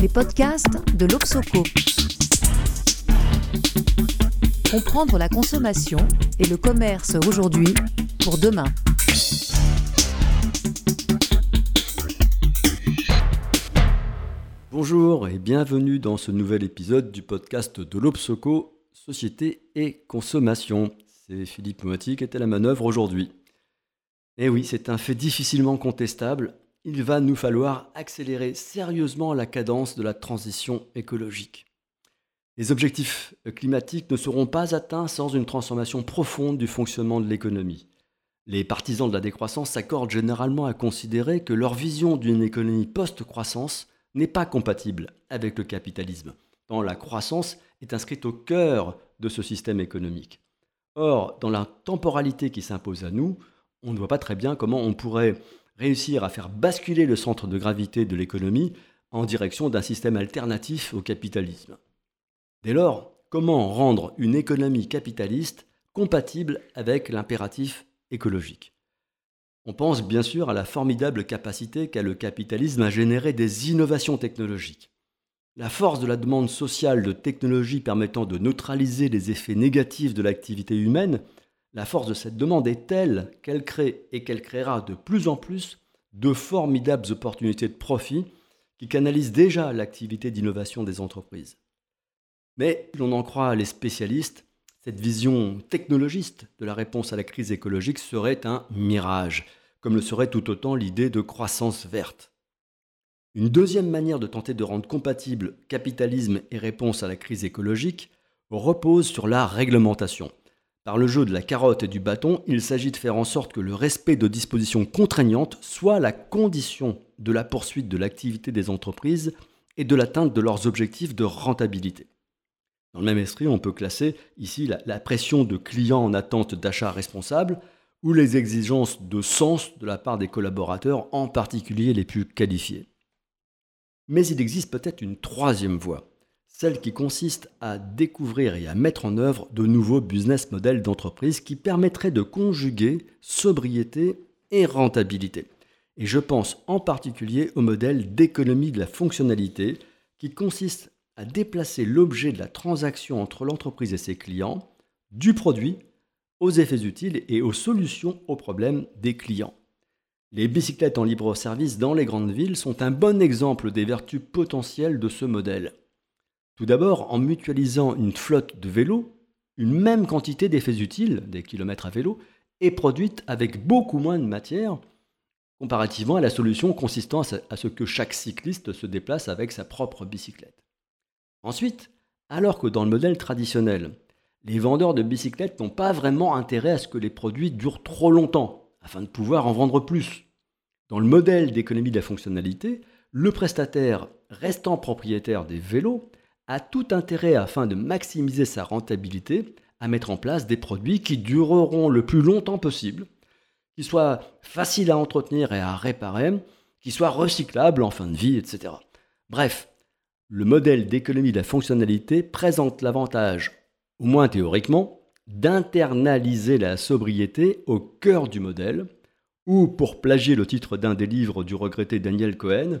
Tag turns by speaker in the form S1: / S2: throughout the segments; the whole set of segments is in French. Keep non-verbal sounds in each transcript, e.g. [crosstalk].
S1: les podcasts de l'Obsoco. Comprendre la consommation et le commerce aujourd'hui pour demain.
S2: Bonjour et bienvenue dans ce nouvel épisode du podcast de l'Obsoco, Société et Consommation. C'est Philippe Moati qui était à la manœuvre aujourd'hui. Et eh oui, c'est un fait difficilement contestable. Il va nous falloir accélérer sérieusement la cadence de la transition écologique. Les objectifs climatiques ne seront pas atteints sans une transformation profonde du fonctionnement de l'économie. Les partisans de la décroissance s'accordent généralement à considérer que leur vision d'une économie post-croissance n'est pas compatible avec le capitalisme, tant la croissance est inscrite au cœur de ce système économique. Or, dans la temporalité qui s'impose à nous, on ne voit pas très bien comment on pourrait réussir à faire basculer le centre de gravité de l'économie en direction d'un système alternatif au capitalisme. Dès lors, comment rendre une économie capitaliste compatible avec l'impératif écologique? On pense bien sûr à la formidable capacité qu'a le capitalisme à générer des innovations technologiques. La force de la demande sociale de technologies permettant de neutraliser les effets négatifs de l'activité humaine la force de cette demande est telle qu'elle crée et qu'elle créera de plus en plus de formidables opportunités de profit qui canalisent déjà l'activité d'innovation des entreprises. Mais, l'on en croit les spécialistes, cette vision technologiste de la réponse à la crise écologique serait un mirage, comme le serait tout autant l'idée de croissance verte. Une deuxième manière de tenter de rendre compatible capitalisme et réponse à la crise écologique repose sur la réglementation. Par le jeu de la carotte et du bâton, il s'agit de faire en sorte que le respect de dispositions contraignantes soit la condition de la poursuite de l'activité des entreprises et de l'atteinte de leurs objectifs de rentabilité. Dans le même esprit, on peut classer ici la, pression de clients en attente d'achat responsable ou les exigences de sens de la part des collaborateurs, en particulier les plus qualifiés. Mais il existe peut-être une troisième voie, celle qui consiste à découvrir et à mettre en œuvre de nouveaux business models d'entreprise qui permettraient de conjuguer sobriété et rentabilité. Et je pense en particulier au modèle d'économie de la fonctionnalité qui consiste à déplacer l'objet de la transaction entre l'entreprise et ses clients du produit aux effets utiles et aux solutions aux problèmes des clients. Les bicyclettes en libre service dans les grandes villes sont un bon exemple des vertus potentielles de ce modèle. Tout d'abord, en mutualisant une flotte de vélos, une même quantité d'effets utiles, des kilomètres à vélo, est produite avec beaucoup moins de matière comparativement à la solution consistant à ce que chaque cycliste se déplace avec sa propre bicyclette. Ensuite, alors que dans le modèle traditionnel, les vendeurs de bicyclettes n'ont pas vraiment intérêt à ce que les produits durent trop longtemps, afin de pouvoir en vendre plus. Dans le modèle d'économie de la fonctionnalité, le prestataire restant propriétaire des vélos a tout intérêt afin de maximiser sa rentabilité à mettre en place des produits qui dureront le plus longtemps possible, qui soient faciles à entretenir et à réparer, qui soient recyclables en fin de vie, etc. Bref, le modèle d'économie de la fonctionnalité présente l'avantage, au moins théoriquement, d'internaliser la sobriété au cœur du modèle, ou, pour plagier le titre d'un des livres du regretté Daniel Cohen,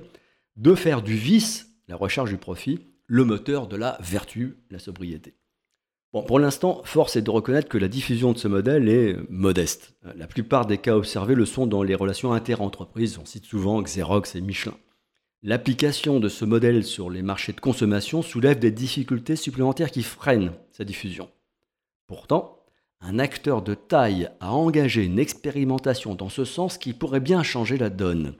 S2: de faire du vice, la recherche du profit, le moteur de la vertu, la sobriété. Pour l'instant, force est de reconnaître que la diffusion de ce modèle est modeste. La plupart des cas observés le sont dans les relations inter-entreprises. On cite souvent Xerox et Michelin. L'application de ce modèle sur les marchés de consommation soulève des difficultés supplémentaires qui freinent sa diffusion. Pourtant, un acteur de taille a engagé une expérimentation dans ce sens qui pourrait bien changer la donne.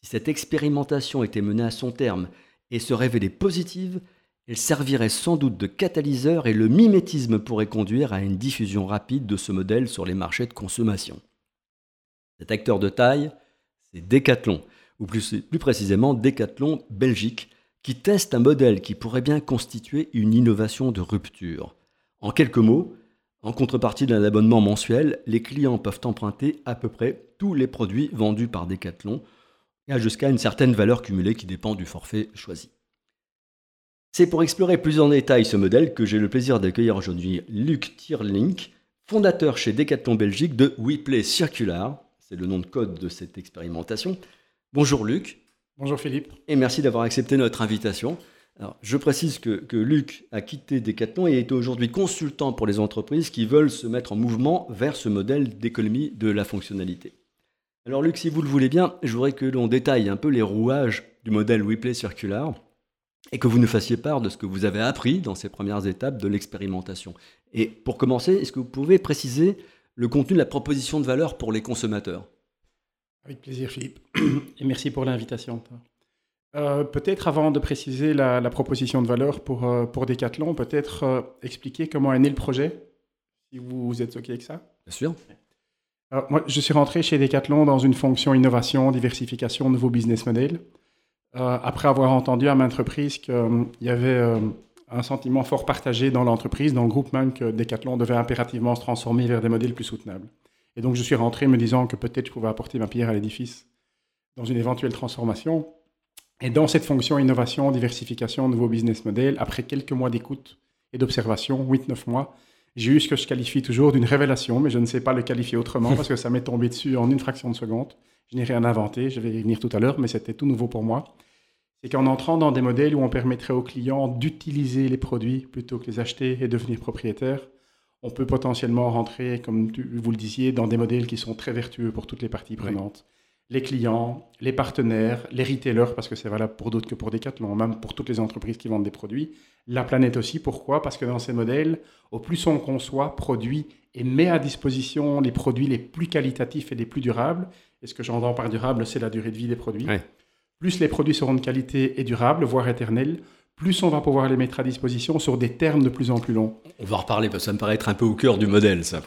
S2: Si cette expérimentation était menée à son terme et se révélait positive, elle servirait sans doute de catalyseur et le mimétisme pourrait conduire à une diffusion rapide de ce modèle sur les marchés de consommation. Cet acteur de taille, c'est Decathlon, ou plus précisément Decathlon Belgique, qui teste un modèle qui pourrait bien constituer une innovation de rupture. En quelques mots, en contrepartie d'un abonnement mensuel, les clients peuvent emprunter à peu près tous les produits vendus par Decathlon, jusqu'à une certaine valeur cumulée qui dépend du forfait choisi. C'est pour explorer plus en détail ce modèle que j'ai le plaisir d'accueillir aujourd'hui Luc Tierlink, fondateur chez Decathlon Belgique de WePlay Circular, c'est le nom de code de cette expérimentation. Bonjour Luc.
S3: Bonjour Philippe.
S2: Et merci d'avoir accepté notre invitation. Alors, je précise que, que, Luc a quitté Decathlon et est aujourd'hui consultant pour les entreprises qui veulent se mettre en mouvement vers ce modèle d'économie de la fonctionnalité. Alors Luc, si vous le voulez bien, je voudrais que l'on détaille un peu les rouages du modèle WePlay Circular et que vous nous fassiez part de ce que vous avez appris dans ces premières étapes de l'expérimentation. Et pour commencer, est-ce que vous pouvez préciser le contenu de la proposition de valeur pour les consommateurs?
S3: Avec plaisir Philippe, et merci pour l'invitation. Euh, peut-être avant de préciser la, proposition de valeur pour, euh, pour Decathlon, peut-être euh, expliquer comment est né le projet, si vous, êtes OK avec ça?
S2: Bien sûr.
S3: Moi, je suis rentré chez Decathlon dans une fonction innovation, diversification, nouveau business model. après avoir entendu à maintes reprises qu'il y avait un sentiment fort partagé dans l'entreprise, dans le groupe même, que Decathlon devait impérativement se transformer vers des modèles plus soutenables. Et donc, je suis rentré me disant que peut-être je pouvais apporter ma pierre à l'édifice dans une éventuelle transformation. Et dans cette fonction innovation, diversification, nouveau business model, après quelques mois d'écoute et d'observation, 8-9 mois, j'ai eu ce que je qualifie toujours d'une révélation, mais je ne sais pas le qualifier autrement parce que ça m'est tombé dessus en une fraction de seconde. Je n'ai rien inventé, je vais y venir tout à l'heure, mais c'était tout nouveau pour moi. C'est qu'en entrant dans des modèles où on permettrait aux clients d'utiliser les produits plutôt que les acheter et devenir propriétaire, on peut potentiellement rentrer, comme vous le disiez, dans des modèles qui sont très vertueux pour toutes les parties prenantes les clients, les partenaires, les retailers, parce que c'est valable pour d'autres que pour Decathlon, même pour toutes les entreprises qui vendent des produits. La planète aussi, pourquoi? Parce que dans ces modèles, au plus on conçoit, produit et met à disposition les produits les plus qualitatifs et les plus durables, et ce que j'entends par durable, c'est la durée de vie des produits, plus les produits seront de qualité et durables, voire éternels, plus on va pouvoir les mettre à disposition sur des termes de plus en plus longs.
S2: On va en reparler parce que ça me paraît être un peu au cœur du modèle, ça.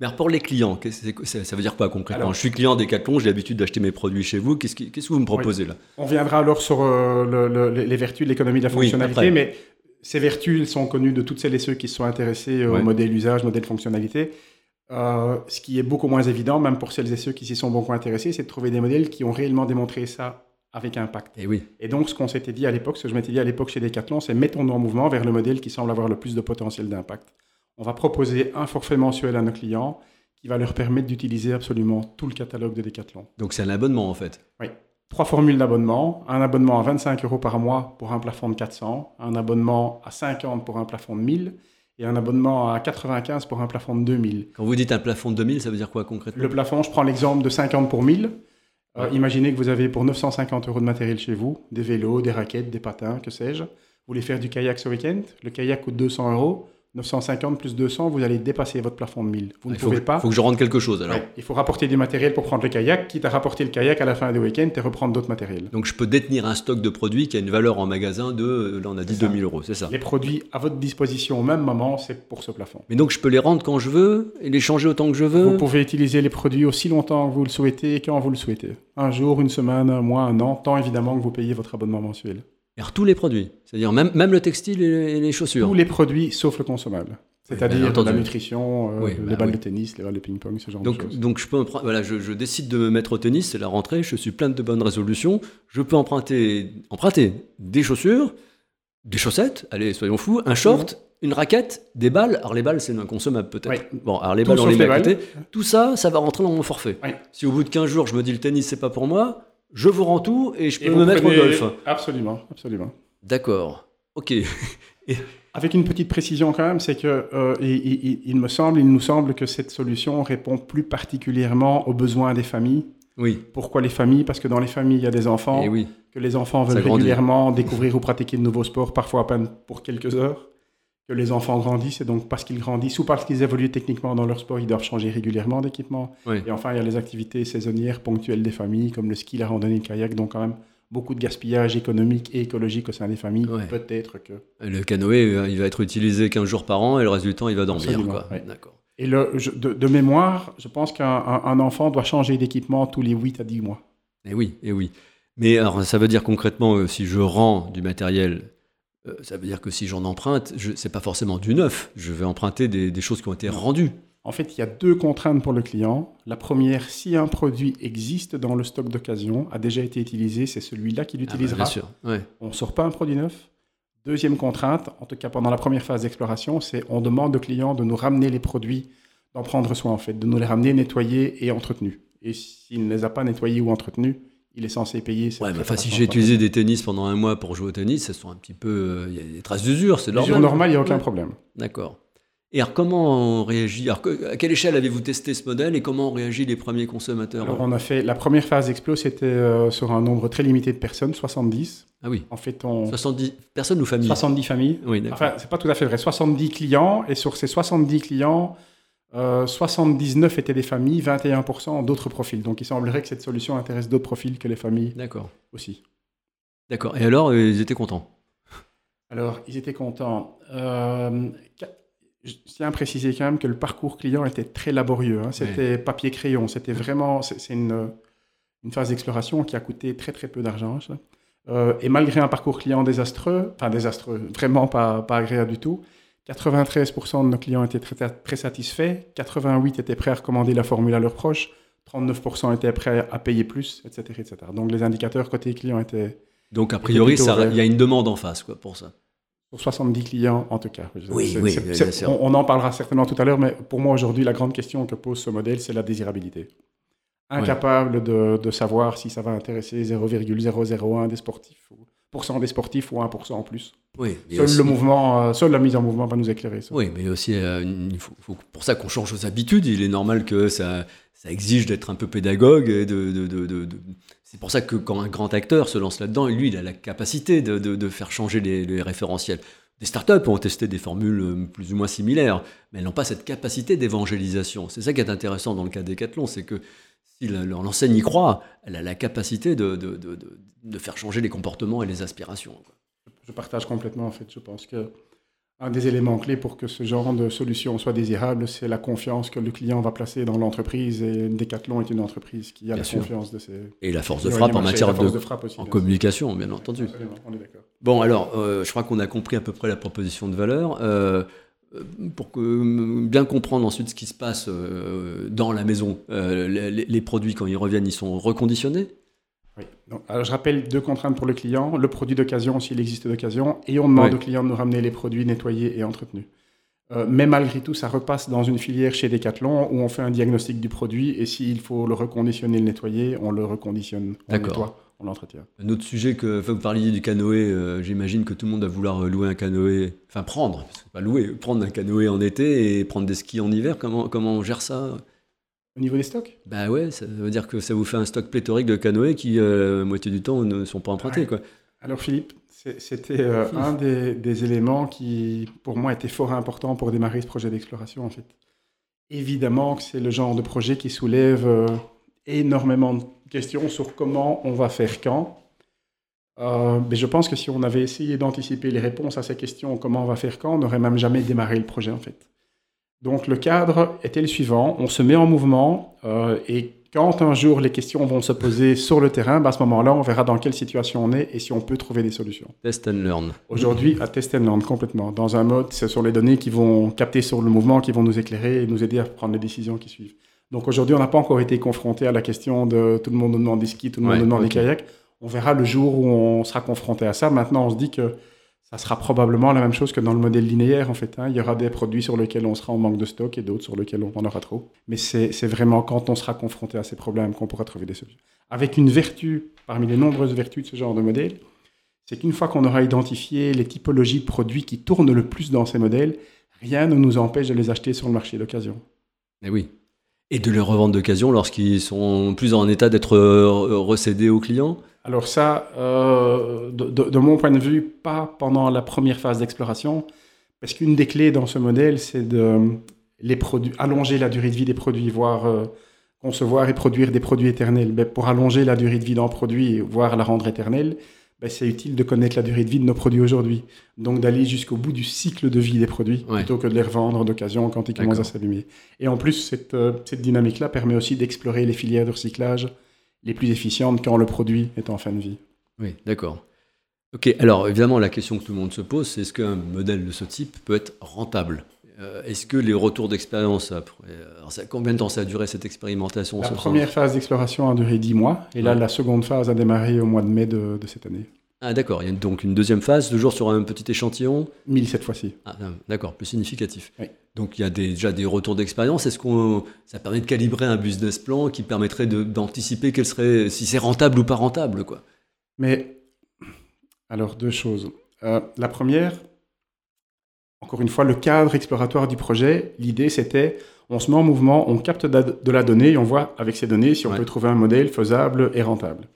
S2: Mais pour les clients, ça veut dire quoi concrètement Je suis client Decathlon, j'ai l'habitude d'acheter mes produits chez vous. Qu'est-ce que vous me proposez là
S3: On viendra alors sur euh, les vertus de l'économie de la fonctionnalité, mais ces vertus elles sont connues de toutes celles et ceux qui se sont intéressés au modèle usage, modèle fonctionnalité. Euh, ce qui est beaucoup moins évident, même pour celles et ceux qui s'y sont beaucoup intéressés, c'est de trouver des modèles qui ont réellement démontré ça avec impact.
S2: Et, oui.
S3: et donc, ce qu'on s'était dit à l'époque, ce que je m'étais dit à l'époque chez Decathlon, c'est mettons-nous en mouvement vers le modèle qui semble avoir le plus de potentiel d'impact. On va proposer un forfait mensuel à nos clients qui va leur permettre d'utiliser absolument tout le catalogue de Decathlon.
S2: Donc, c'est un abonnement en fait
S3: Oui. Trois formules d'abonnement. Un abonnement à 25 euros par mois pour un plafond de 400, un abonnement à 50 pour un plafond de 1000 et un abonnement à 95 pour un plafond de 2000.
S2: Quand vous dites un plafond de 2000, ça veut dire quoi concrètement?
S3: Le plafond, je prends l'exemple de 50 pour 1000. Euh, imaginez que vous avez pour 950 euros de matériel chez vous, des vélos, des raquettes, des patins, que sais-je. Vous voulez faire du kayak ce week-end? Le kayak coûte 200 euros. 950 plus 200, vous allez dépasser votre plafond de 1000. Vous ne pouvez pas.
S2: Il faut que je rende quelque chose alors.
S3: il faut rapporter du matériel pour prendre le kayak, quitte à rapporter le kayak à la fin du week-end et reprendre d'autres matériels.
S2: Donc je peux détenir un stock de produits qui a une valeur en magasin de, là on a dit 2000 euros, c'est ça
S3: Les produits à votre disposition au même moment, c'est pour ce plafond.
S2: Mais donc je peux les rendre quand je veux et les changer autant que je veux?
S3: Vous pouvez utiliser les produits aussi longtemps que vous le souhaitez et quand vous le souhaitez. Un jour, une semaine, un mois, un an, tant évidemment que vous payez votre abonnement mensuel.
S2: Alors tous les produits, c'est-à-dire même, même le textile et les chaussures
S3: Tous les produits sauf le consommable. C'est-à-dire la nutrition, euh, les bah balles de tennis, les balles de ping-pong, ce genre
S2: donc,
S3: de choses.
S2: Donc je peux voilà, je, décide de me mettre au tennis, c'est la rentrée, je suis plein de bonnes résolutions. Je peux emprunter, emprunter des chaussures, des chaussettes, allez, soyons fous, un short, une raquette, des balles. Alors les balles, c'est inconsommable peut-être. Bon, alors les balles, on les met à côté. Tout ça, ça va rentrer dans mon forfait. Si au bout de 15 jours, je me dis le tennis, c'est pas pour moi, je vous rends tout et je peux me mettre au golf.
S3: Absolument, absolument.
S2: D'accord. Ok. [laughs]
S3: Avec une petite précision quand même, c'est que euh, il, me semble, il nous semble que cette solution répond plus particulièrement aux besoins des familles.
S2: Oui.
S3: Pourquoi les familles? Parce que dans les familles, il y a des enfants,
S2: Et eh oui.
S3: que les enfants veulent régulièrement découvrir ou pratiquer de nouveaux sports, parfois à peine pour quelques heures. Que les enfants grandissent, et donc parce qu'ils grandissent ou parce qu'ils évoluent techniquement dans leur sport, ils doivent changer régulièrement d'équipement. Et enfin, il y a les activités saisonnières ponctuelles des familles, comme le ski, la randonnée, le kayak, donc quand même beaucoup de gaspillage économique et écologique au sein des familles. Peut-être que.
S2: Le canoë, euh, il va être utilisé 15 jours par an et le reste du temps, il va dormir.
S3: D'accord. Et le, de, mémoire, je pense qu'un enfant doit changer d'équipement tous les 8 à 10 mois.
S2: Et eh oui, et eh oui. Mais alors, ça veut dire concrètement, euh, si je rends du matériel, euh, ça veut dire que si j'en emprunte, ce n'est pas forcément du neuf. Je vais emprunter des, des choses qui ont été rendues.
S3: En fait, il y a deux contraintes pour le client. La première, si un produit existe dans le stock d'occasion, a déjà été utilisé, c'est celui-là qui l'utilisera.
S2: Ah bah,
S3: On ne sort pas un produit neuf. Deuxième contrainte, en tout cas pendant la première phase d'exploration, c'est on demande au client de nous ramener les produits, d'en prendre soin en fait, de nous les ramener nettoyés et entretenus. Et s'il ne les a pas nettoyés ou entretenus, il est censé payer.
S2: Ouais, mais enfin, si j'ai utilisé des tennis pendant un mois pour jouer au tennis, ça sont un petit peu. euh, Il y a des traces d'usure, c'est normal.
S3: Normale, il n'y a aucun problème.
S2: D'accord. Et alors, comment on réagit? Alors, À quelle échelle avez-vous testé ce modèle et comment ont réagi les premiers consommateurs?
S3: Alors, on a fait la première phase d'Explo, c'était euh, sur un nombre très limité de personnes, 70.
S2: Ah oui,
S3: En fait, on
S2: 70 personnes ou familles?
S3: 70 familles.
S2: Oui, d'accord.
S3: Enfin, c'est pas tout à fait vrai. 70 clients, et sur ces 70 clients, euh, 79 étaient des familles, 21% d'autres profils. Donc, il semblerait que cette solution intéresse d'autres profils que les familles
S2: D'accord.
S3: aussi.
S2: D'accord. Et alors, euh, ils étaient contents?
S3: Alors, ils étaient contents. Euh, je tiens à préciser quand même que le parcours client était très laborieux. hein. C'était papier-crayon. C'était vraiment. C'est une, une phase d'exploration qui a coûté très, très peu d'argent. Euh, et malgré un parcours client désastreux, enfin désastreux, vraiment pas, pas agréable du tout, 93% de nos clients étaient très, très satisfaits, 88% étaient prêts à recommander la formule à leurs proches, 39% étaient prêts à payer plus, etc. etc. Donc les indicateurs côté client étaient
S2: Donc, a priori, il y a une demande en face quoi, pour ça.
S3: Pour 70 clients, en tout cas.
S2: Oui, oui, bien sûr.
S3: on, on en parlera certainement tout à l'heure, mais pour moi, aujourd'hui, la grande question que pose ce modèle, c'est la désirabilité. Incapable de, de savoir si ça va intéresser 0,001 des sportifs, ou, des sportifs ou 1% en plus.
S2: Oui,
S3: Seul,
S2: aussi-
S3: le mouvement, euh, seule la mise en mouvement va nous éclairer. ça.
S2: Oui, mais aussi, euh, il faut, faut- pour ça qu'on change aux habitudes. Il est normal que ça, ça exige d'être un peu pédagogue. Et de, de- de- C'est pour ça que quand un grand acteur se lance là-dedans, lui, il a la capacité de, faire changer les, les référentiels. Des startups ont testé des formules euh, plus ou moins similaires, mais elles n'ont pas cette capacité d'évangélisation. C'est ça qui est intéressant dans le cas d'Ecathlon, c'est que si l'enseigne y croit, elle a la capacité de, de- de- de- faire changer les comportements et les aspirations.
S3: Je partage complètement, en fait. Je pense que un des éléments clés pour que ce genre de solution soit désirable, c'est la confiance que le client va placer dans l'entreprise. Et Decathlon est une entreprise qui a
S2: Bien
S3: la
S2: sûr.
S3: confiance de ses
S2: Et la force de frappe en matière de,
S3: de frappe aussi,
S2: en
S3: bien
S2: communication, bien entendu.
S3: Absolument, on est d'accord.
S2: Bon, alors, euh, je crois qu'on a compris à peu près la proposition de valeur. Euh, pour que, euh, bien comprendre ensuite ce qui se passe euh, dans la maison, euh, les, les produits, quand ils reviennent, ils sont reconditionnés
S3: Oui. Donc, alors, je rappelle deux contraintes pour le client. Le produit d'occasion, s'il existe d'occasion, et on demande au client de nous ramener les produits nettoyés et entretenus. Euh, mais malgré tout, ça repasse dans une filière chez Decathlon où on fait un diagnostic du produit et s'il faut le reconditionner, le nettoyer, on le reconditionne,
S2: D'accord.
S3: On l'entretient.
S2: Un autre sujet que enfin, vous parliez du canoë, euh, j'imagine que tout le monde va vouloir euh, louer un canoë, enfin prendre, parce que pas louer, prendre un canoë en été et prendre des skis en hiver. Comment, comment on gère ça?
S3: Au niveau des stocks?
S2: Bah ouais, ça veut dire que ça vous fait un stock pléthorique de canoës qui, euh, la moitié du temps, ne sont pas empruntés.
S3: Ouais.
S2: Quoi.
S3: Alors Philippe, c'était euh, un des, des éléments qui, pour moi, était fort important pour démarrer ce projet d'exploration, en fait. Évidemment que c'est le genre de projet qui soulève euh, énormément de questions sur comment on va faire quand. Euh, mais je pense que si on avait essayé d'anticiper les réponses à ces questions, comment on va faire quand, on n'aurait même jamais démarré le projet, en fait. Donc le cadre était le suivant, on se met en mouvement euh, et quand un jour les questions vont se poser sur le terrain, bah, à ce moment-là, on verra dans quelle situation on est et si on peut trouver des solutions.
S2: Test and learn.
S3: Aujourd'hui, à test and learn complètement, dans un mode, c'est sur les données qui vont capter sur le mouvement, qui vont nous éclairer et nous aider à prendre les décisions qui suivent. Donc aujourd'hui, on n'a pas encore été confronté à la question de tout le monde nous demande des skis, tout le monde
S2: Ouais,
S3: nous demande des kayaks. On verra le jour où on sera confronté à ça. Maintenant, on se dit que ça sera probablement la même chose que dans le modèle linéaire, en fait. hein. Il y aura des produits sur lesquels on sera en manque de stock et d'autres sur lesquels on en aura trop. Mais c'est vraiment quand on sera confronté à ces problèmes qu'on pourra trouver des solutions. Avec une vertu, parmi les nombreuses vertus de ce genre de modèle, c'est qu'une fois qu'on aura identifié les typologies de produits qui tournent le plus dans ces modèles, rien ne nous empêche de les acheter sur le marché d'occasion.
S2: Eh oui. Et de les revendre d'occasion lorsqu'ils sont plus en état d'être euh, recédés aux clients?
S3: Alors ça, euh, de, mon point de vue, pas pendant la première phase d'exploration, parce qu'une des clés dans ce modèle, c'est de les produits, allonger la durée de vie des produits, voire euh, concevoir et produire des produits éternels. Ben, pour allonger la durée de vie d'un produit, voire la rendre éternelle, ben, c'est utile de connaître la durée de vie de nos produits aujourd'hui. Donc d'aller jusqu'au bout du cycle de vie des produits,
S2: Ouais.
S3: plutôt que de les revendre d'occasion quand ils commencent à s'abîmer. Et en plus, cette, euh, cette dynamique-là permet aussi d'explorer les filières de recyclage les plus efficientes quand le produit est en fin de vie.
S2: Oui, d'accord. Ok, alors évidemment, la question que tout le monde se pose, c'est est-ce qu'un modèle de ce type peut être rentable? Euh, Est-ce que les retours d'expérience, après, alors ça- combien de temps ça a duré cette expérimentation
S3: La première phase d'exploration a duré 10 mois, et là, la seconde phase a démarré au mois de mai de, de cette année.
S2: Ah d'accord, il y a donc une deuxième phase, toujours sur un petit échantillon.
S3: 1000 cette fois-ci.
S2: Ah, d'accord, plus significatif.
S3: Oui.
S2: Donc il y a déjà des retours d'expérience. Est-ce qu'on ça permet de calibrer un business plan qui permettrait d'anticiper quel serait si c'est rentable ou pas rentable quoi?
S3: Mais alors deux choses. Euh, la première, encore une fois, le cadre exploratoire du projet. L'idée c'était on se met en mouvement, on capte de la donnée et on voit avec ces données si on peut trouver un modèle faisable et rentable.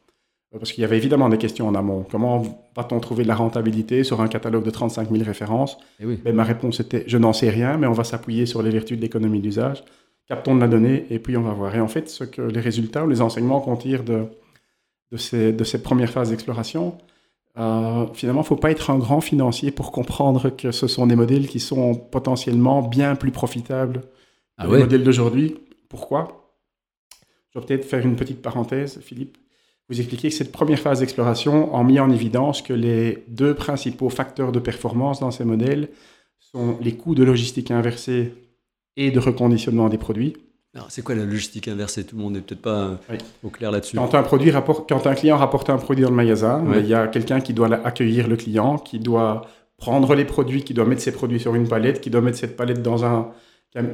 S3: Euh, parce qu'il y avait évidemment des questions en amont. Comment va-t-on trouver de la rentabilité sur un catalogue de 35 000 références
S2: eh oui.
S3: Ben, Ma réponse était je n'en sais rien, mais on va s'appuyer sur les vertus de l'économie d'usage. Captons de la donnée et puis on va voir. Et en fait, ce que les résultats ou les enseignements qu'on tire de, de, ces, de ces premières phases d'exploration, euh, finalement, il ne faut pas être un grand financier pour comprendre que ce sont des modèles qui sont potentiellement bien plus profitables
S2: ah
S3: que les modèles d'aujourd'hui. Pourquoi? Je vais peut-être faire une petite parenthèse, Philippe vous expliquer que cette première phase d'exploration a mis en évidence que les deux principaux facteurs de performance dans ces modèles sont les coûts de logistique inversée et de reconditionnement des produits.
S2: C'est quoi la logistique inversée Tout le monde n'est peut-être pas au clair là-dessus.
S3: Quand un, produit quand un client rapporte un produit dans le magasin, il y a quelqu'un qui doit accueillir le client, qui doit prendre les produits, qui doit mettre ses produits sur une palette, qui doit mettre cette palette dans un,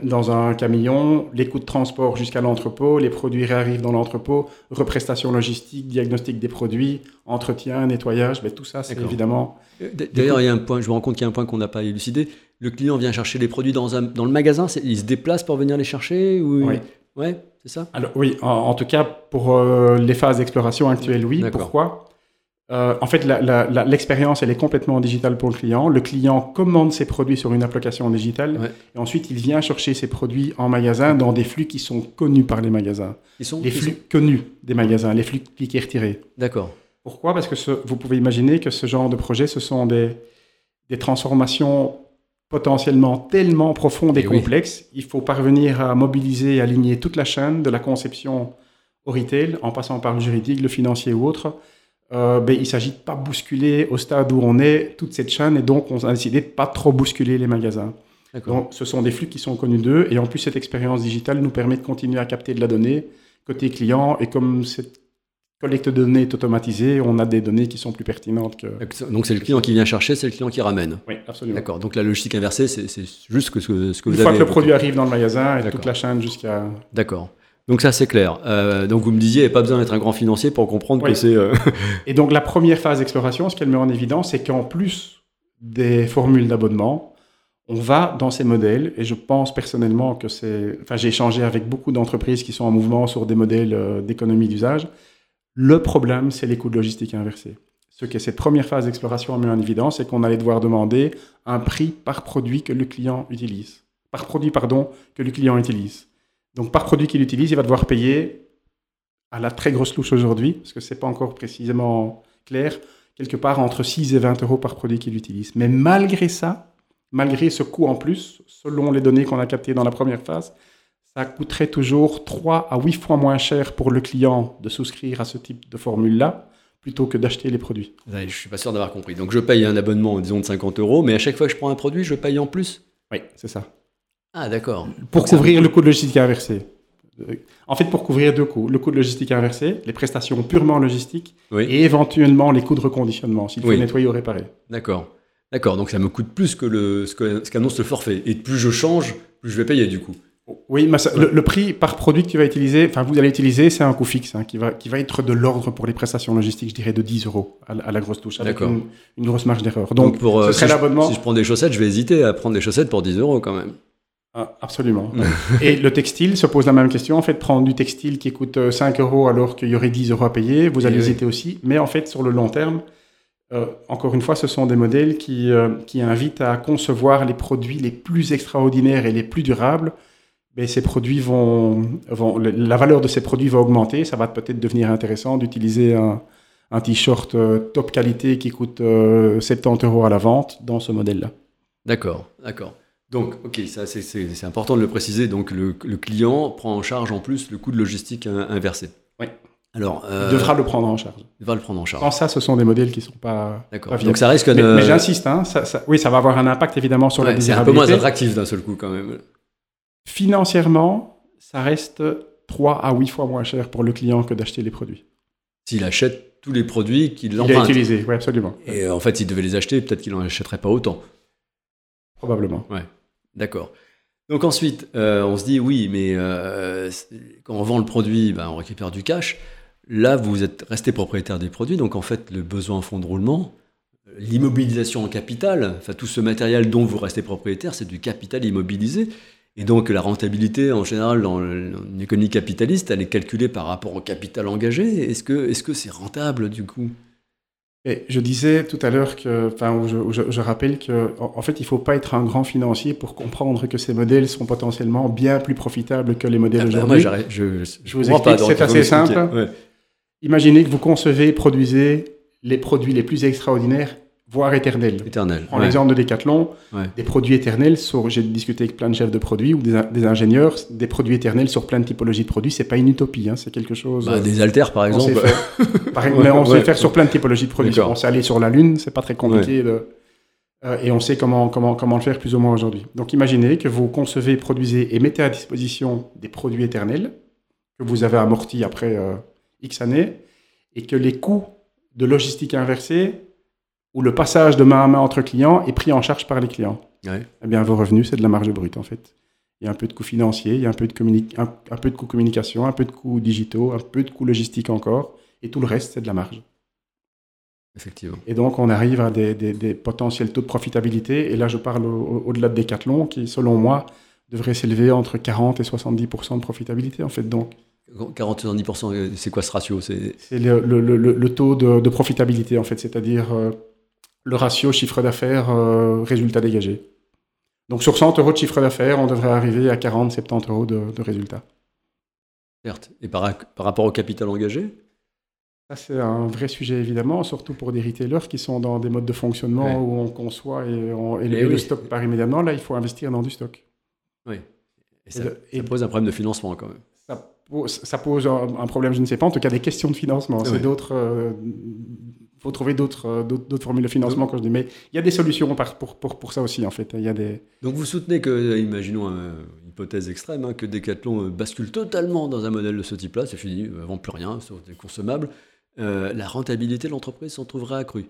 S3: dans un camion, les coûts de transport jusqu'à l'entrepôt, les produits réarrivent dans l'entrepôt, represtation logistique, diagnostic des produits, entretien, nettoyage, ben, tout ça, c'est évidemment...
S2: Euh, d'ailleurs, il y a un point, je me rends compte qu'il y a un point qu'on n'a pas élucidé. Le client vient chercher les produits dans, un, dans le magasin, il se déplace pour venir les chercher ou...
S3: Oui.
S2: Ouais, c'est ça?
S3: Alors oui, en, tout cas, pour euh, les phases d'exploration actuelles, oui. Pourquoi? Euh, en fait, l'expérience, elle est complètement digitale pour le client. Le client commande ses produits sur une application digitale et ensuite il vient chercher ses produits en magasin dans des flux qui sont connus par les magasins.
S2: sont,
S3: les flux connus des magasins, les flux cliqués retirés.
S2: D'accord.
S3: Pourquoi? Parce que vous pouvez imaginer que ce genre de projet, ce sont des, des transformations potentiellement tellement profondes et, eh complexes. Il faut parvenir à mobiliser et aligner toute la chaîne de la conception au retail, en passant par le juridique, le financier ou autre euh, ben, il s'agit de pas bousculer au stade où on est toute cette chaîne et donc on a décidé de pas trop bousculer les magasins. Donc ce sont des flux qui sont connus d'eux et en plus cette expérience digitale nous permet de continuer à capter de la donnée côté client et comme cette collecte de données est automatisée, on a des données qui sont plus pertinentes que...
S2: Donc c'est le client qui vient chercher, c'est le client qui ramène.
S3: Oui, absolument.
S2: D'accord, donc la logistique inversée, c'est juste que, ce que vous avez...
S3: Une fois que le produit arrive dans le magasin et toute la chaîne jusqu'à...
S2: D'accord. Donc ça c'est clair. Euh, donc vous me disiez, il n'y a pas besoin d'être un grand financier pour comprendre que c'est... Euh, [laughs]
S3: et donc la première phase d'exploration, ce qu'elle met en évidence, c'est qu'en plus des formules d'abonnement, on va dans ces modèles, et je pense personnellement que c'est... Enfin j'ai échangé avec beaucoup d'entreprises qui sont en mouvement sur des modèles euh, d'économie d'usage. Le problème, c'est les coûts de logistique inversés. Ce que cette première phase d'exploration a mis en évidence, c'est qu'on allait devoir demander un prix par produit que le client utilise. Par produit, pardon, que le client utilise. Donc par produit qu'il utilise, il va devoir payer à la très grosse louche aujourd'hui, parce que ce n'est pas encore précisément clair, quelque part entre 6 et 20 euros par produit qu'il utilise. Mais malgré ça, malgré ce coût en plus, selon les données qu'on a captées dans la première phase, ça coûterait toujours 3 à 8 fois moins cher pour le client de souscrire à ce type de formule-là plutôt que d'acheter les produits.
S2: Je ne suis pas sûr d'avoir compris. Donc je paye un abonnement, disons, de 50 euros, mais à chaque fois que je prends un produit, je paye en plus?
S3: Oui, c'est ça.
S2: Ah, d'accord.
S3: Pour couvrir le coût de logistique inversé. En fait, pour couvrir deux coûts. Le coût de logistique inversé, les prestations purement logistiques, et éventuellement les coûts de reconditionnement, s'il faut nettoyer ou réparer.
S2: D'accord. D'accord, donc ça me coûte plus que le, ce qu'annonce le forfait. Et plus je change, plus je vais payer du coup.
S3: Oui, mais le, prix par produit que tu vas utiliser, enfin vous allez utiliser, c'est un coût fixe hein, qui, va, qui va être de l'ordre pour les prestations logistiques, je dirais de 10 euros à, la grosse touche, avec une, une, grosse marge d'erreur. Donc,
S2: pour,
S3: ce euh, l'abonnement.
S2: Si je prends des chaussettes, je vais hésiter à prendre des chaussettes pour 10 euros quand même.
S3: Ah, absolument. et le textile se pose la même question. En fait, prendre du textile qui coûte 5 euh, euros alors qu'il y aurait 10 euros à payer, vous allez hésiter aussi. Mais en fait, sur le long terme, euh, encore une fois, ce sont des modèles qui, euh, qui invitent à concevoir les produits les plus extraordinaires et les plus durables. Mais ces produits vont, vont, la valeur de ces produits va augmenter. Ça va peut-être devenir intéressant d'utiliser un, un t-shirt top qualité qui coûte 70 euros à la vente dans ce modèle-là.
S2: D'accord, d'accord. Donc, ok, ça c'est important de le préciser. Donc, le, client prend en charge en plus le coût de logistique inversé.
S3: Oui.
S2: Alors,
S3: euh, il devra le prendre en charge.
S2: Il devra le prendre en charge.
S3: Sans ça, ce sont des modèles qui ne sont pas.
S2: D'accord. Donc, ça risque
S3: de. Mais, j'insiste, hein, oui, ça va avoir un impact évidemment sur la désirabilité.
S2: C'est un peu moins attractif d'un seul coup quand même.
S3: Financièrement, ça reste 3 à 8 fois moins cher pour le client que d'acheter les produits.
S2: s'il achète tous les produits qu'il
S3: Il a
S2: emprunte.
S3: utilisé, oui, absolument.
S2: Et euh, en fait, s'il devait les acheter, peut-être qu'il n'en achèterait pas autant.
S3: Probablement.
S2: D'accord. Donc ensuite, euh, on se dit oui, mais euh, c'est- quand on vend le produit, ben, on récupère du cash. Là, vous êtes resté propriétaire des produits, donc en fait, le besoin en fonds de roulement, l'immobilisation en capital, enfin tout ce matériel dont vous restez propriétaire, c'est du capital immobilisé. Et donc la rentabilité, en général, dans une économie capitaliste, elle est calculée par rapport au capital engagé. Est-ce que que c'est rentable du coup?
S3: Et je disais tout à l'heure que, enfin, je, où je- je rappelle que, en, en fait, il faut pas être un grand financier pour comprendre que ces modèles sont potentiellement bien plus profitables que les modèles
S2: Ah ben,
S3: aujourd'hui.
S2: je, je,
S3: vous explique, c'est assez simple.
S2: Ouais.
S3: Imaginez que vous concevez, produisez les produits les plus extraordinaires, voire.
S2: Éternel.
S3: Prends
S2: Ouais.
S3: l'exemple de Decathlon.
S2: Ouais.
S3: Des produits éternels, sur, j'ai discuté avec plein de chefs de produits ou des, des ingénieurs, des produits éternels sur plein de typologies de produits, c'est pas une utopie, hein, c'est quelque chose.
S2: Bah,
S3: euh,
S2: des haltères, par exemple. [laughs]
S3: Par mais on sait faire sur plein de typologies de produits. On sait aller sur la Lune, c'est pas très compliqué. de- euh, et on sait comment, comment, comment le faire plus ou moins aujourd'hui. Donc imaginez que vous concevez, produisez et mettez à disposition des produits éternels que vous avez amortis après euh, X années et que les coûts de logistique inversée ou le passage de main à main entre clients est pris en charge par les clients.
S2: Ouais.
S3: Eh bien, vos revenus, c'est de la marge brute, en fait. Il y a un peu de coûts financiers, il y a un peu de, un, un peu de coûts communication, un peu de coûts digitaux, un peu de coûts logistiques encore, et tout le reste, c'est de la marge.
S2: Effectivement.
S3: Et donc, on arrive à des, des- des potentiels taux de profitabilité, et là, je parle au- au- au-delà de Decathlon, qui, selon moi, devrait s'élever entre 40 et 70% de profitabilité, en fait. Donc,
S2: 40-70%, euh, c'est quoi ce ratio? C'est
S3: le, le- le- le- le taux de, de profitabilité, en fait, c'est-à-dire euh, le ratio chiffre d'affaires, euh, résultat dégagé. Donc, sur 100 euros de chiffre d'affaires, on devrait arriver à 40-70 euros de, de résultat.
S2: certes. Et par, par rapport au capital engagé?
S3: Ça, c'est un vrai sujet, évidemment, surtout pour des retailers qui sont dans des modes de fonctionnement
S2: Ouais.
S3: où on conçoit et, on, le,
S2: Eh
S3: le stock part immédiatement. Là, il faut investir dans du stock.
S2: Oui. Et ça,
S3: Et le- et-
S2: ça pose un problème de financement quand même.
S3: Ça pose, ça pose un, un problème, je ne sais pas, en tout cas des questions de financement.
S2: Ouais.
S3: C'est d'autres. Il faut trouver d'autres euh, d'autres formules de financement, quand je dis. Mais il y a des solutions pour, pour, pour ça aussi, en fait. Il y a des.
S2: Donc vous soutenez que, euh, imaginons euh, une hypothèse extrême, hein, que Decathlon euh, bascule totalement dans un modèle de ce type-là, c'est fini, ne vend plus rien, sauf des consommables, euh, la rentabilité de l'entreprise s'en trouverait accrue.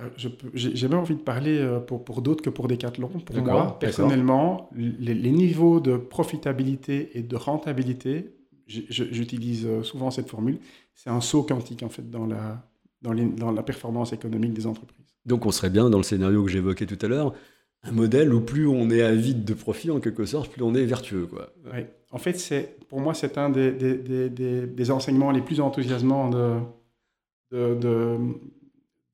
S3: Euh, J'ai même envie de parler euh, pour, pour d'autres que pour Decathlon. Pour moi, personnellement, les, les niveaux de profitabilité et de rentabilité, j'utilise euh, souvent cette formule, c'est un saut quantique en fait dans la, dans, les- dans la performance économique des entreprises.
S2: Donc on serait bien dans le scénario que j'évoquais tout à l'heure, un modèle où plus on est avide de profit en quelque sorte, plus on est vertueux. Quoi.
S3: Ouais. En fait, c'est pour moi, c'est un des, des, des- des- enseignements les plus enthousiasmants de, de- de-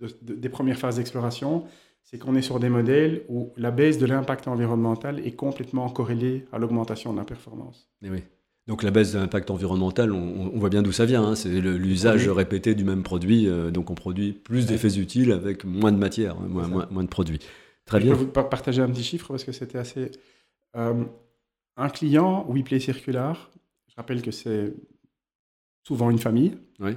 S3: de- de- des premières phases d'exploration. C'est qu'on est sur des modèles où la baisse de l'impact environnemental est complètement corrélée à l'augmentation de la performance.
S2: Eh oui. Donc la baisse de l'impact environnemental, on, on voit bien d'où ça vient. hein. C'est l'usage
S3: Oui.
S2: répété du même produit. euh, donc on produit plus d'effets utiles avec moins de matière, hein, moins, moins- moins de produits. Très
S3: Je
S2: bien.
S3: peux vous par- partager un petit chiffre parce que c'était assez. euh, un client WePlay Circular, je rappelle que c'est souvent une famille.
S2: Oui.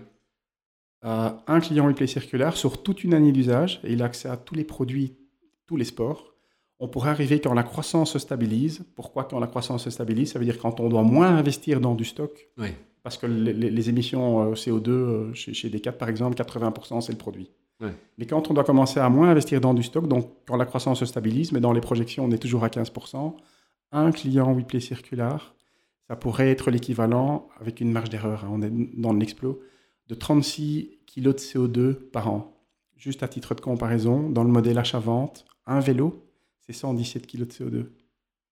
S3: Euh, un client WePlay Circular sur toute une année d'usage et il a accès à tous les produits, tous les sports. On pourrait arriver quand la croissance se stabilise. Pourquoi quand la croissance se stabilise? Ça veut dire quand on doit moins investir dans du stock.
S2: Oui.
S3: Parce que les, émissions euh, CO2 euh, chez, chez Decat, par exemple, 80% c'est le produit. Mais quand on doit commencer à moins investir dans du stock, donc quand la croissance se stabilise, mais dans les projections on est toujours à 15%, un client WePlay Circular, ça pourrait être l'équivalent, avec une marge d'erreur, hein, on est dans l'explo, de 36 kg de CO2 par an. Juste à titre de comparaison, dans le modèle achat-vente, un vélo, c'est 117 kg de CO2,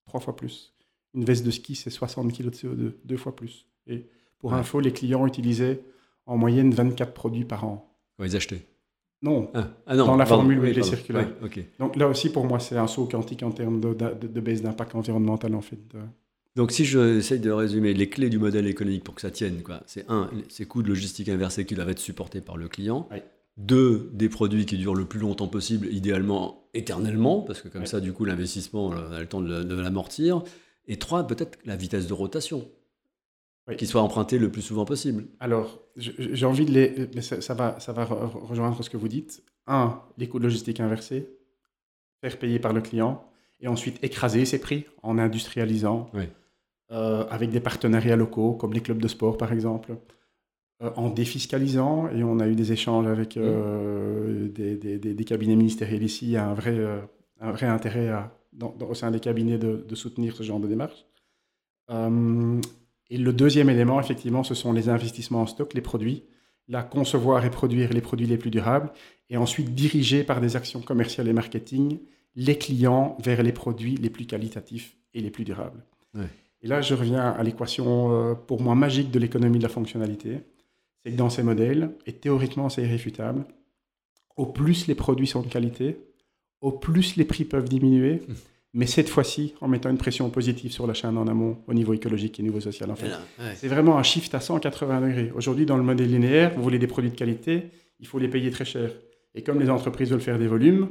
S3: trois fois plus. Une veste de ski, c'est 60 kg de CO2, deux fois plus. Et pour
S2: Ouais.
S3: info, les clients utilisaient en moyenne 24 produits par an.
S2: Quand ils achetaient.
S3: Non.
S2: Ah, ah non,
S3: Dans la
S2: pardon.
S3: formule
S2: Oui,
S3: où il est
S2: pardon.
S3: circulaire.
S2: Ouais, ok.
S3: Donc là aussi, pour moi, c'est un saut quantique en termes de, de- de baisse d'impact environnemental, en fait.
S2: Donc si j'essaye de résumer les clés du modèle économique pour que ça tienne, quoi, c'est un, ces coûts de logistique inversés qui doivent être supportés par le client.
S3: Oui.
S2: Deux, des produits qui durent le plus longtemps possible, idéalement éternellement, parce que comme ça, du coup, l'investissement, on a le temps de, l'amortir. Et trois, peut-être la vitesse de rotation,
S3: Oui.
S2: qui soit empruntée le plus souvent possible.
S3: Alors, j'ai envie de les... Mais ça, ça va, ça va re- rejoindre ce que vous dites. Un, les coûts de logistique inversés, faire payer par le client, et ensuite écraser ces prix en industrialisant,
S2: Oui.
S3: euh, avec des partenariats locaux, comme les clubs de sport, par exemple. En défiscalisant, et on a eu des échanges avec mmh. des, des, cabinets ministériels ici, il y a un vrai, un vrai intérêt à, au sein des cabinets de, de, soutenir ce genre de démarche. et le deuxième élément, effectivement, ce sont les investissements en stock, les produits la concevoir et produire les produits les plus durables, et ensuite diriger par des actions commerciales et marketing les clients vers les produits les plus qualitatifs et les plus durables. Et là, je reviens à l'équation euh, pour moi magique de l'économie de la fonctionnalité. C'est que dans ces modèles, et théoriquement c'est irréfutable, au plus les produits sont de qualité, au plus les prix peuvent diminuer, hum mais cette fois-ci en mettant une pression positive sur la chaîne en amont au niveau écologique et au niveau social. En fait. C'est vraiment un shift à 180 degrés. Aujourd'hui, dans le modèle linéaire, vous voulez des produits de qualité, il faut les payer très cher. Et comme les entreprises veulent faire des volumes,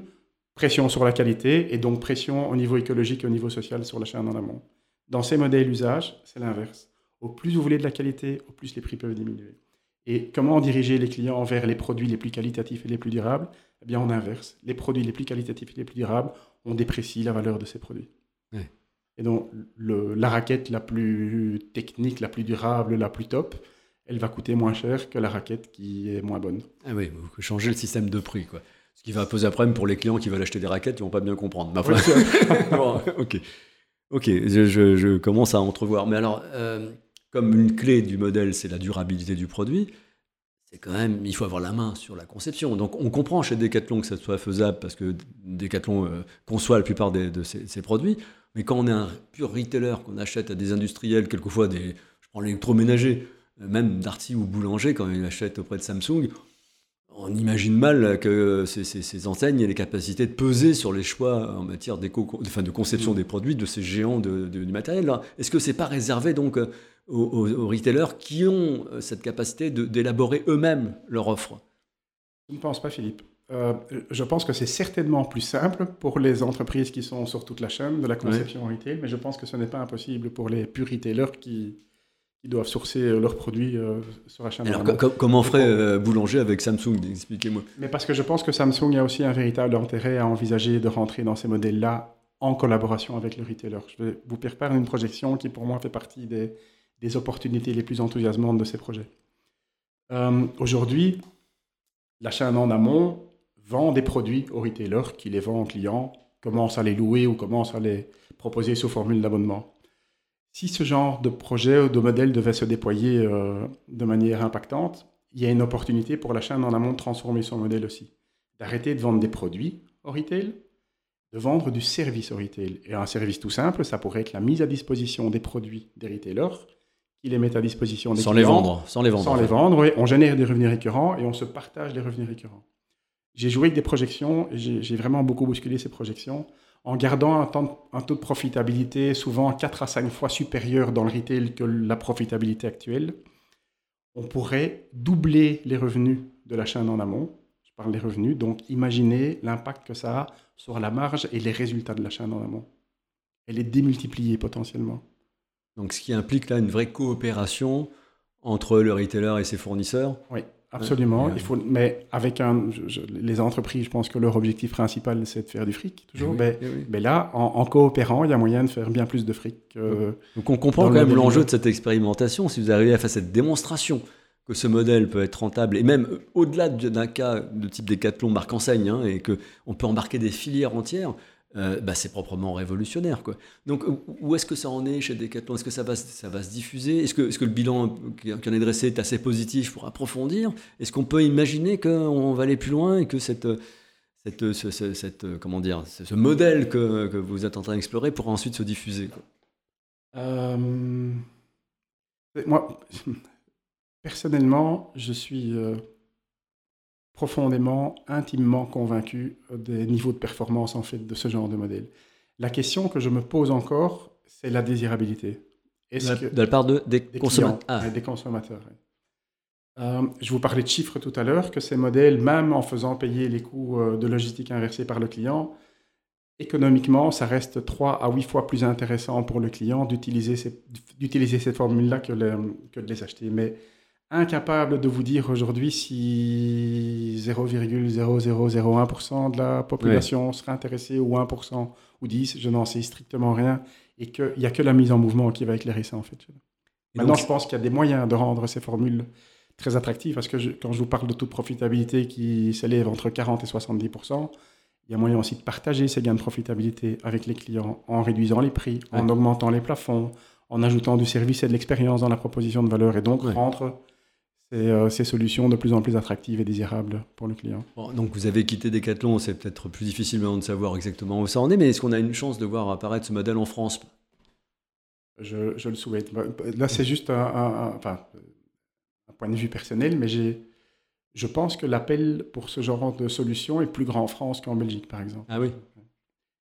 S3: pression sur la qualité et donc pression au niveau écologique et au niveau social sur la chaîne en amont. Dans ces modèles usage, c'est l'inverse. Au plus vous voulez de la qualité, au plus les prix peuvent diminuer. Et comment diriger les clients vers les produits les plus qualitatifs et les plus durables? Eh bien, on inverse. Les produits les plus qualitatifs et les plus durables, on déprécie la valeur de ces produits. Et donc, la raquette la plus technique, la plus durable, la plus top, elle va coûter moins cher que la raquette qui est moins bonne.
S2: Ah oui, vous changez le système de prix, quoi. Ce qui va poser un problème pour les clients qui veulent acheter des raquettes, ils vont pas bien comprendre. [laughs] ok, ok, je, commence à entrevoir. Mais alors, euh, comme une clé du modèle, c'est la durabilité du produit, c'est quand même, il faut avoir la main sur la conception. Donc on comprend chez Decathlon que ça soit faisable parce que Decathlon euh, conçoit la plupart de ses, produits, mais quand on est un pur retailer, qu'on achète à des industriels, quelquefois des, je prends l'électroménager, euh, même Darty ou Boulanger, quand il achète auprès de Samsung, on imagine mal que ces, enseignes aient les capacités de peser sur les choix en matière enfin, de conception des produits de ces géants de, du matériel. Est-ce que c'est pas réservé donc aux, retailers qui ont euh, cette capacité d'élaborer eux-mêmes leur offre
S3: Je ne pense pas, Philippe. Euh, je pense que c'est certainement plus simple pour les entreprises qui sont sur toute la chaîne de la conception en retail, mais je pense que ce n'est pas impossible pour les purs retailers qui, qui doivent sourcer euh, leurs produits sur la chaîne.
S2: Alors, comment ferait Boulanger avec Samsung Expliquez-moi.
S3: Mais parce que je pense que Samsung a aussi un véritable intérêt à envisager de rentrer dans ces modèles-là en collaboration avec le retailer. Je vais vous préparer une projection qui, pour moi, fait partie des, des opportunités les plus enthousiasmantes de ces projets. Euh, aujourd'hui, la chaîne en amont vend des produits aux retailers qui les vend aux clients, commence à les louer ou commence à les proposer sous formule d'abonnement. Si ce genre de projet ou de modèle devait se déployer euh, de manière impactante, il y a une opportunité pour la chaîne en amont de transformer son modèle aussi. D'arrêter de vendre des produits au retail, de vendre du service au retail. Et un service tout simple, ça pourrait être la mise à disposition des produits des retailers qui les mettent à disposition
S2: des sans les vendre, sans les vendre.
S3: Sans les vendre, oui. On génère des revenus récurrents et on se partage les revenus récurrents. J'ai joué avec des projections et j'ai vraiment beaucoup bousculé ces projections en gardant un, un, taux de profitabilité souvent 4 à 5 fois supérieur dans le retail que la profitabilité actuelle. On pourrait doubler les revenus de la chaîne en amont. Je parle des revenus, donc imaginez l'impact que ça a sur la marge et les résultats de la chaîne en amont. Elle est démultipliée potentiellement.
S2: Donc, ce qui implique là une vraie coopération entre le retailer et ses fournisseurs.
S3: Oui, absolument. Il faut, mais avec un, les entreprises, je pense que leur objectif principal, c'est de faire du fric, toujours. mais, mais, là, en, coopérant, il y a moyen de faire bien plus de fric.
S2: Donc, on comprend quand même l'enjeu de cette expérimentation. Si vous arrivez à faire cette démonstration que ce modèle peut être rentable, et même au-delà d'un cas de type Decathlon marque enseigne, hein, et qu'on peut embarquer des filières entières, euh, bah, c'est proprement révolutionnaire. Quoi. Donc, où est-ce que ça en est chez Decathlon Est-ce que ça va, ça va se diffuser? Est-ce que, est que, le bilan qui en est dressé est assez positif pour approfondir? Est-ce qu'on peut imaginer qu'on va aller plus loin et que cette, cette, cette, comment dire, ce modèle que, que, vous êtes en train d'explorer pourra ensuite se diffuser euh,
S3: Moi, [laughs] personnellement, je suis euh, profondément, intimement convaincu des niveaux de performance en fait de ce genre de modèle. La question que je me pose encore, c'est la désirabilité.
S2: de, la part de, des, consommateurs.
S3: Ah. Des consommateurs euh, je vous parlais de chiffres tout à l'heure, que ces modèles, même en faisant payer les coûts euh, de logistique inversés par le client, économiquement, ça reste 3 à 8 fois plus intéressant pour le client d'utiliser cette formule-là que, que, de les acheter. Mais incapable de vous dire aujourd'hui si 0,0001% de la population sera intéressée ou 1% ou 10, je n'en sais strictement rien et qu'il n'y a que la mise en mouvement qui va éclairer ça en fait. Maintenant, je pense qu'il y a des moyens de rendre ces formules très attractif parce que quand je vous parle de taux de profitabilité qui s'élève entre 40 et 70% il y a moyen aussi de partager ces gains de profitabilité avec les clients en réduisant les prix, en augmentant les plafonds, en ajoutant du service et de l'expérience dans la proposition de valeur et donc rendre euh, ces, solutions de plus en plus attractives et désirables pour le client.
S2: donc vous avez quitté Decathlon, c'est peut-être plus difficile de savoir exactement où ça en est, mais est-ce qu'on a une chance de voir apparaître ce modèle en France?
S3: Je, je, le souhaite. Là, c'est juste un, point de vue personnel, mais je pense que l'appel pour ce genre de solution est plus grand en France qu'en Belgique, par exemple.
S2: Ah oui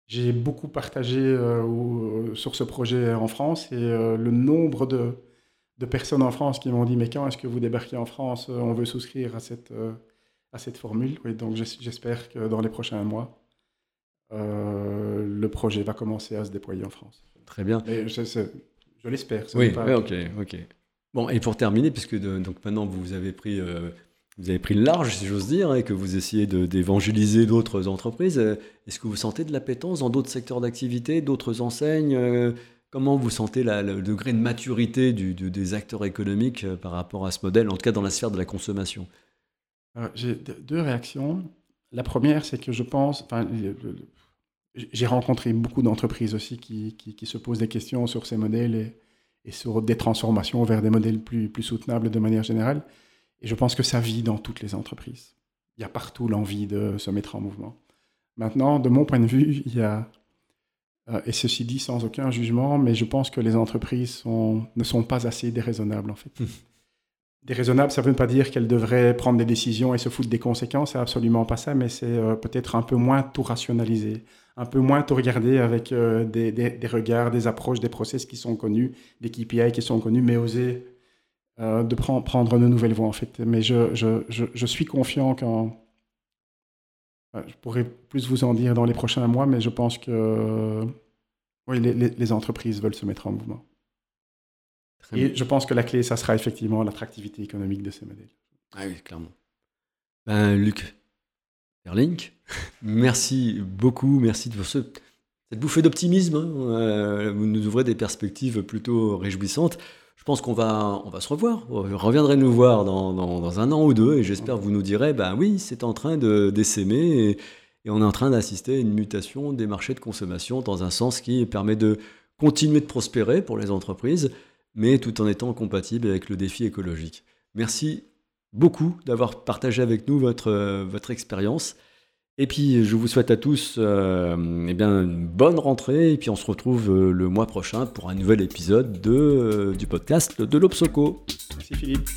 S3: J'ai beaucoup partagé euh, euh, sur ce projet en France et euh, le nombre de, de, personnes en France qui m'ont dit Mais quand est-ce que vous débarquez en France On veut souscrire à cette, à cette formule? Oui, donc j'espère que dans les prochains mois, le projet va commencer à se déployer en France.
S2: Très bien.
S3: je, je l'espère.
S2: Oui, ok, ok. Bon, et pour terminer, puisque donc maintenant vous avez pris, euh, vous avez pris le large, si j'ose dire, et que vous essayez d'évangéliser d'autres entreprises, euh, est-ce que vous sentez de l'appétence dans d'autres secteurs d'activité, d'autres enseignes euh, Comment vous sentez le degré de maturité des acteurs économiques par rapport à ce modèle, en tout cas dans la sphère de la consommation?
S3: J'ai deux réactions. La première, c'est que je pense, enfin, j'ai rencontré beaucoup d'entreprises aussi qui, qui, se posent des questions sur ces modèles et, et sur des transformations vers des modèles plus, plus soutenables de manière générale. Et je pense que ça vit dans toutes les entreprises. Il y a partout l'envie de se mettre en mouvement. Maintenant, de mon point de vue, il y a, euh, et ceci dit sans aucun jugement, mais je pense que les entreprises sont, ne sont pas assez déraisonnables en fait. déraisonnable, ça ne veut pas dire qu'elles devraient prendre des décisions et se foutre des conséquences, c'est absolument pas ça, mais c'est euh, peut-être un peu moins tout rationaliser, un peu moins tout regarder avec euh, des, des, regards, des approches, des process qui sont connus, des KPI qui sont connus, mais oser euh, de prendre, prendre de nouvelles voies en fait. Mais je, je, je, je suis confiant quand... je pourrais plus vous en dire dans les prochains mois, mais je pense que oui, les, les entreprises veulent se mettre en mouvement. Et je pense que la clé, ça sera effectivement l'attractivité économique de ces modèles.
S2: Ah oui, clairement. Ben, Luc Erlink, [laughs] merci beaucoup, merci de ce, cette bouffée d'optimisme. Hein. Euh, vous nous ouvrez des perspectives plutôt réjouissantes. Je pense qu'on va, se revoir. Vous reviendrez nous voir dans, un an ou deux et j'espère que vous nous direz, ben oui, c'est en train de d'essaimer et, on est en train d'assister à une mutation des marchés de consommation dans un sens qui permet de continuer de prospérer pour les entreprises mais tout en étant compatible avec le défi écologique. Merci beaucoup d'avoir partagé avec nous votre expérience. Et puis, je vous souhaite à tous euh, eh bien, une bonne rentrée. Et puis, on se retrouve euh, le mois prochain pour un nouvel épisode de, du podcast de l'Obsoco.
S3: Merci Philippe.